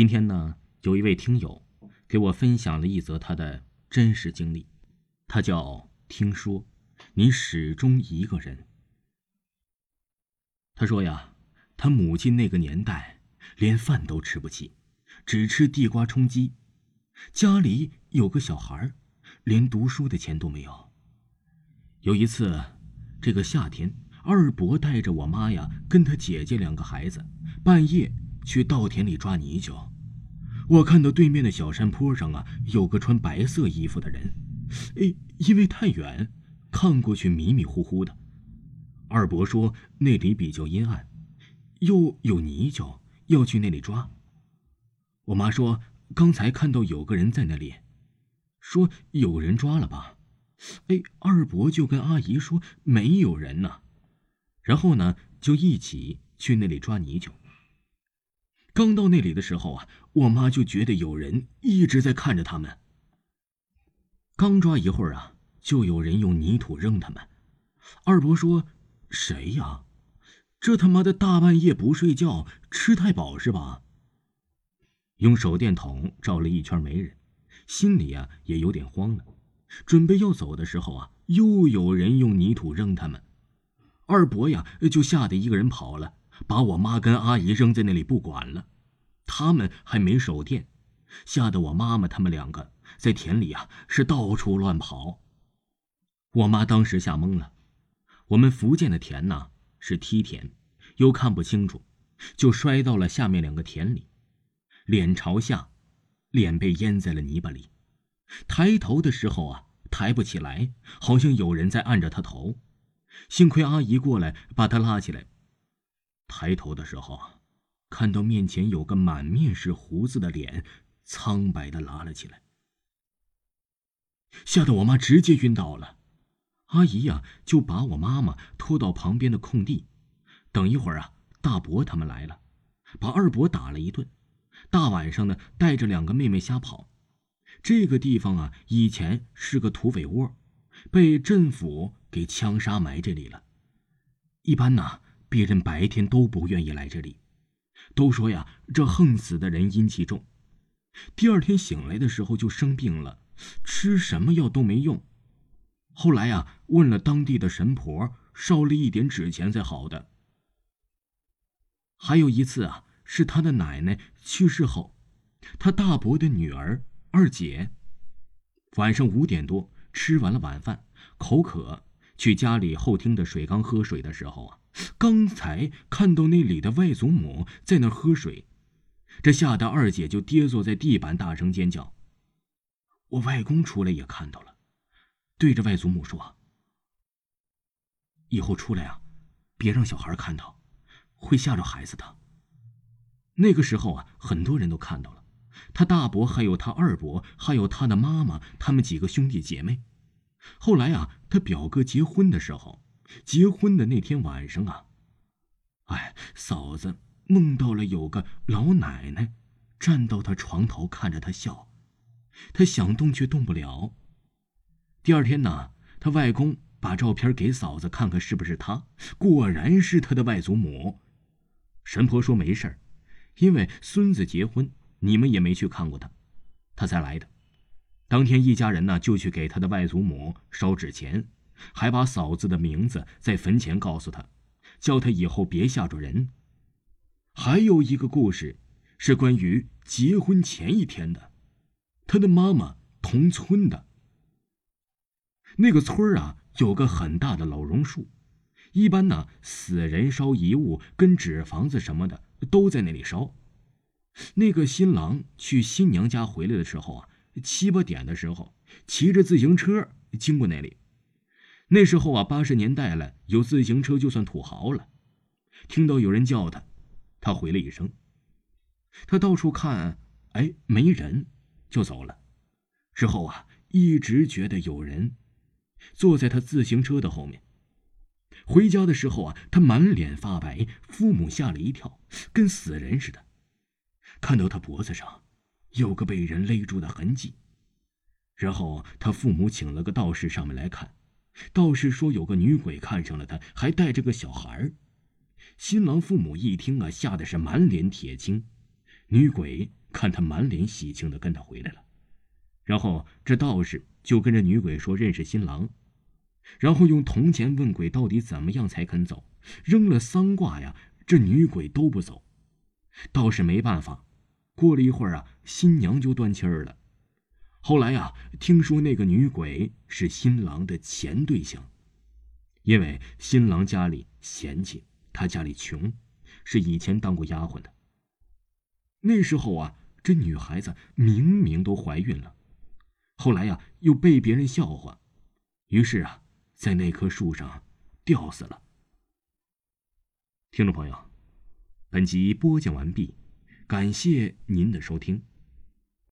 今天呢，有一位听友给我分享了一则他的真实经历，他叫听说，你始终一个人。他说呀，他母亲那个年代连饭都吃不起，只吃地瓜充饥，家里有个小孩连读书的钱都没有。有一次，这个夏天，二伯带着我妈呀，跟他姐姐两个孩子，半夜去稻田里抓泥鳅。我看到对面的小山坡上啊，有个穿白色衣服的人，哎，因为太远，看过去迷迷糊糊的。二伯说那里比较阴暗，又有泥鳅，要去那里抓。我妈说刚才看到有个人在那里，说有人抓了吧。哎，二伯就跟阿姨说没有人呢，然后呢就一起去那里抓泥鳅。刚到那里的时候啊，我妈就觉得有人一直在看着他们。刚抓一会儿啊，就有人用泥土扔他们。二伯说：“谁呀？这他妈的大半夜不睡觉，吃太饱是吧？”用手电筒照了一圈没人，心里啊也有点慌了。准备要走的时候啊，又有人用泥土扔他们，二伯呀就吓得一个人跑了，把我妈跟阿姨扔在那里不管了。他们还没手电，吓得我妈妈他们两个在田里啊是到处乱跑。我妈当时吓懵了，我们福建的田呐是梯田，又看不清楚，就摔到了下面两个田里，脸朝下，脸被淹在了泥巴里。抬头的时候啊，抬不起来，好像有人在按着他头。幸亏阿姨过来把他拉起来。抬头的时候，看到面前有个满面是胡子的脸，苍白的拉了起来，吓得我妈直接晕倒了。阿姨呀，就把我妈妈拖到旁边的空地。等一会儿啊，大伯他们来了，把二伯打了一顿。大晚上的，带着两个妹妹瞎跑。这个地方啊，以前是个土匪窝，被政府给枪杀埋这里了。一般呢，别人白天都不愿意来这里，都说呀，这横死的人阴气重。第二天醒来的时候就生病了，吃什么药都没用。后来呀，问了当地的神婆，烧了一点纸钱才好的。还有一次啊，是他的奶奶去世后，他大伯的女儿。二姐，晚上五点多吃完了晚饭，口渴，去家里后厅的水缸喝水的时候啊，刚才看到那里的外祖母在那喝水，这吓得二姐就跌坐在地板，大声尖叫。我外公出来也看到了，对着外祖母说：“以后出来啊，别让小孩看到，会吓着孩子的。”那个时候啊，很多人都看到了。他大伯，还有他二伯，还有他的妈妈，他们几个兄弟姐妹。后来啊，他表哥结婚的时候，结婚的那天晚上啊，哎，嫂子梦到了有个老奶奶站到他床头看着他笑，他想动却动不了。第二天呢，他外公把照片给嫂子看看是不是他，果然是他的外祖母。神婆说没事因为孙子结婚。你们也没去看过他，他才来的。当天一家人呢就去给他的外祖母烧纸钱，还把嫂子的名字在坟前告诉他，叫他以后别吓着人。还有一个故事，是关于结婚前一天的，他的妈妈同村的。那个村啊有个很大的老榕树，一般呢死人烧遗物跟纸房子什么的都在那里烧。那个新郎去新娘家回来的时候啊，七八点的时候，骑着自行车经过那里。那时候啊，八十年代了，有自行车就算土豪了。听到有人叫他，他回了一声。他到处看，哎，没人，就走了。之后啊，一直觉得有人坐在他自行车的后面。回家的时候啊，他满脸发白，父母吓了一跳，跟死人似的。看到他脖子上有个被人勒住的痕迹，然后他父母请了个道士上门来看，道士说有个女鬼看上了他，还带着个小孩新郎父母一听啊，吓得是满脸铁青。女鬼看他满脸喜庆的跟他回来了，然后这道士就跟着女鬼说认识新郎，然后用铜钱问鬼到底怎么样才肯走，扔了三卦呀，这女鬼都不走，道士没办法。过了一会儿啊，新娘就断气儿了。后来呀，听说那个女鬼是新郎的前对象，因为新郎家里嫌弃他家里穷，是以前当过丫鬟的。那时候啊，这女孩子明明都怀孕了，后来呀又被别人笑话，于是啊，在那棵树上吊死了。听众朋友，本集播讲完毕，感谢您的收听。